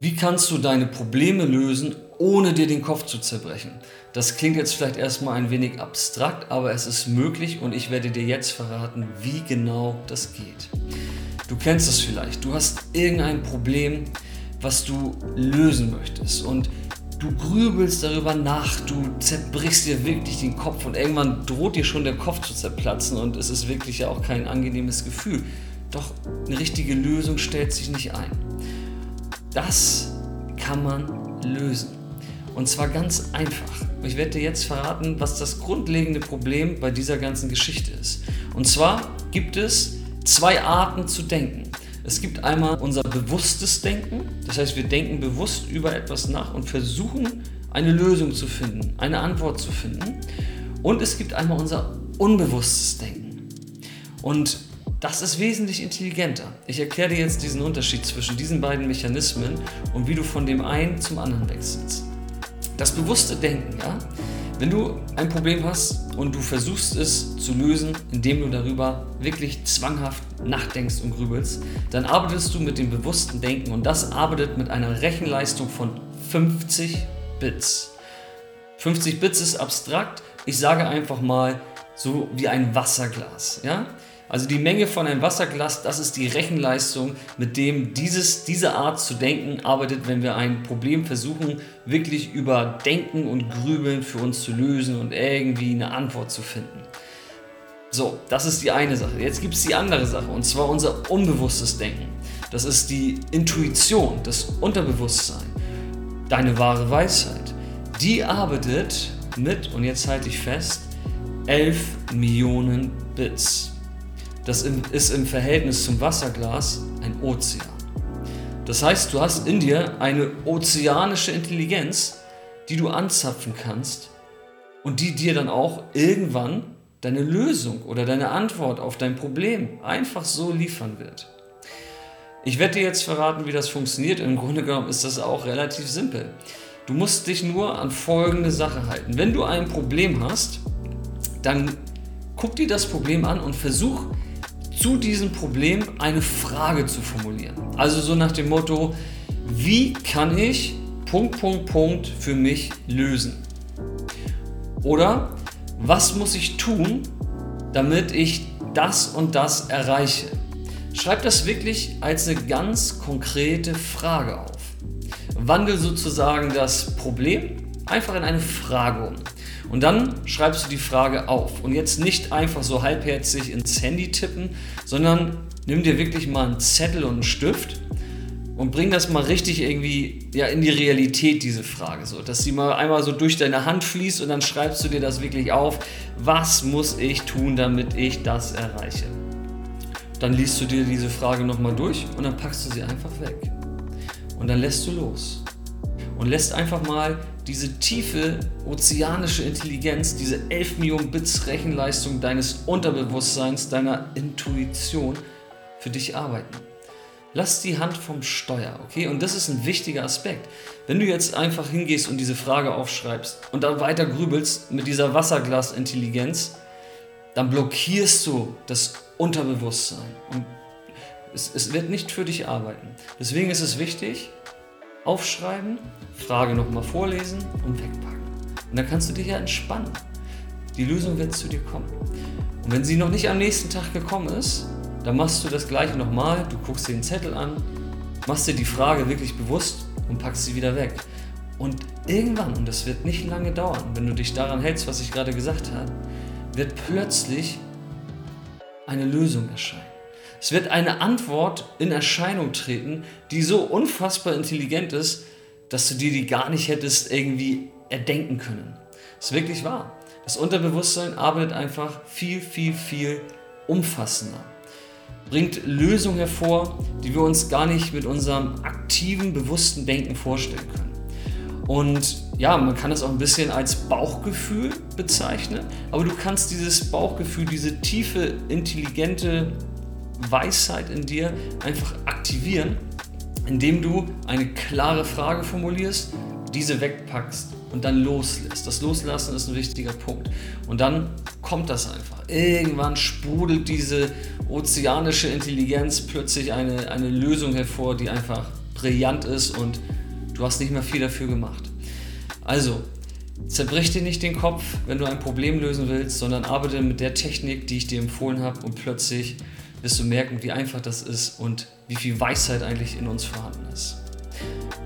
Wie kannst du deine Probleme lösen, ohne dir den Kopf zu zerbrechen? Das klingt jetzt vielleicht erstmal ein wenig abstrakt, aber es ist möglich und ich werde dir jetzt verraten, wie genau das geht. Du kennst es vielleicht. Du hast irgendein Problem, was du lösen möchtest und du grübelst darüber nach, du zerbrichst dir wirklich den Kopf und irgendwann droht dir schon der Kopf zu zerplatzen und es ist wirklich ja auch kein angenehmes Gefühl. Doch eine richtige Lösung stellt sich nicht ein. Das kann man lösen. Und zwar ganz einfach. Ich werde dir jetzt verraten, was das grundlegende Problem bei dieser ganzen Geschichte ist. Und zwar gibt es zwei Arten zu denken. Es gibt einmal unser bewusstes Denken, das heißt wir denken bewusst über etwas nach und versuchen eine Lösung zu finden, eine Antwort zu finden. Und es gibt einmal unser unbewusstes Denken. Und das ist wesentlich intelligenter. Ich erkläre dir jetzt diesen Unterschied zwischen diesen beiden Mechanismen und wie du von dem einen zum anderen wechselst. Das bewusste Denken, ja? Wenn du ein Problem hast und du versuchst es zu lösen, indem du darüber wirklich zwanghaft nachdenkst und grübelst, dann arbeitest du mit dem bewussten Denken und das arbeitet mit einer Rechenleistung von 50 Bits. 50 Bits ist abstrakt. Ich sage einfach mal so wie ein Wasserglas, ja? Also die Menge von einem Wasserglas, das ist die Rechenleistung, mit dem dieses, diese Art zu denken arbeitet, wenn wir ein Problem versuchen, wirklich über Denken und Grübeln für uns zu lösen und irgendwie eine Antwort zu finden. So, das ist die eine Sache. Jetzt gibt es die andere Sache, und zwar unser unbewusstes Denken. Das ist die Intuition, das Unterbewusstsein, deine wahre Weisheit. Die arbeitet mit, und jetzt halte ich fest, 11 Millionen Bits. Das ist im Verhältnis zum Wasserglas ein Ozean. Das heißt, du hast in dir eine ozeanische Intelligenz, die du anzapfen kannst und die dir dann auch irgendwann deine Lösung oder deine Antwort auf dein Problem einfach so liefern wird. Ich werde dir jetzt verraten, wie das funktioniert. Im Grunde genommen ist das auch relativ simpel. Du musst dich nur an folgende Sache halten. Wenn du ein Problem hast, dann guck dir das Problem an und versuch zu diesem Problem eine Frage zu formulieren. Also so nach dem Motto, wie kann ich Punkt, Punkt, Punkt für mich lösen? Oder was muss ich tun, damit ich das und das erreiche? Schreib das wirklich als eine ganz konkrete Frage auf. Wandel sozusagen das Problem einfach in eine Frage um. Und dann schreibst du die Frage auf. Und jetzt nicht einfach so halbherzig ins Handy tippen, sondern nimm dir wirklich mal einen Zettel und einen Stift und bring das mal richtig irgendwie ja, in die Realität, diese Frage. So, dass sie mal einmal so durch deine Hand fließt und dann schreibst du dir das wirklich auf. Was muss ich tun, damit ich das erreiche? Dann liest du dir diese Frage nochmal durch und dann packst du sie einfach weg. Und dann lässt du los und lässt einfach mal diese tiefe ozeanische Intelligenz, diese 11 Millionen Bits Rechenleistung deines Unterbewusstseins, deiner Intuition für dich arbeiten. Lass die Hand vom Steuer, okay? Und das ist ein wichtiger Aspekt. Wenn du jetzt einfach hingehst und diese Frage aufschreibst und dann weiter grübelst mit dieser Wasserglasintelligenz, dann blockierst du das Unterbewusstsein und es, es wird nicht für dich arbeiten. Deswegen ist es wichtig, aufschreiben, Frage nochmal vorlesen und wegpacken. Und dann kannst du dich ja entspannen. Die Lösung wird zu dir kommen. Und wenn sie noch nicht am nächsten Tag gekommen ist, dann machst du das gleiche nochmal. Du guckst dir den Zettel an, machst dir die Frage wirklich bewusst und packst sie wieder weg. Und irgendwann, und das wird nicht lange dauern, wenn du dich daran hältst, was ich gerade gesagt habe, wird plötzlich eine Lösung erscheinen. Es wird eine Antwort in Erscheinung treten, die so unfassbar intelligent ist, dass du dir die gar nicht hättest irgendwie erdenken können. Das ist wirklich wahr. Das Unterbewusstsein arbeitet einfach viel, viel, viel umfassender. Bringt Lösungen hervor, die wir uns gar nicht mit unserem aktiven, bewussten Denken vorstellen können. Und ja, man kann es auch ein bisschen als Bauchgefühl bezeichnen, aber du kannst dieses Bauchgefühl, diese tiefe, intelligente Weisheit in dir einfach aktivieren, indem du eine klare Frage formulierst, diese wegpackst und dann loslässt. Das Loslassen ist ein wichtiger Punkt. Und dann kommt das einfach. Irgendwann sprudelt diese ozeanische Intelligenz plötzlich eine, eine Lösung hervor, die einfach brillant ist und du hast nicht mehr viel dafür gemacht. Also, zerbrich dir nicht den Kopf, wenn du ein Problem lösen willst, sondern arbeite mit der Technik, die ich dir empfohlen habe und plötzlich wirst du merken, wie einfach das ist und wie viel Weisheit eigentlich in uns vorhanden ist.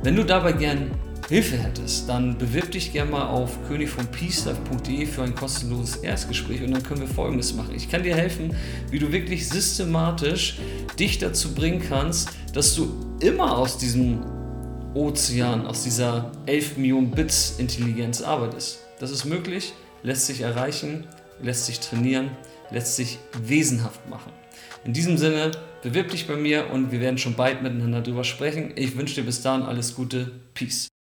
Wenn du dabei gern Hilfe hättest, dann bewirb dich gerne mal auf königvonpeacelife.de für ein kostenloses Erstgespräch und dann können wir folgendes machen. Ich kann dir helfen, wie du wirklich systematisch dich dazu bringen kannst, dass du immer aus diesem Ozean, aus dieser 11 Millionen Bits Intelligenz arbeitest. Das ist möglich, lässt sich erreichen, lässt sich trainieren, lässt sich wesenhaft machen. In diesem Sinne, bewirb dich bei mir und wir werden schon bald miteinander drüber sprechen. Ich wünsche dir bis dahin alles Gute. Peace.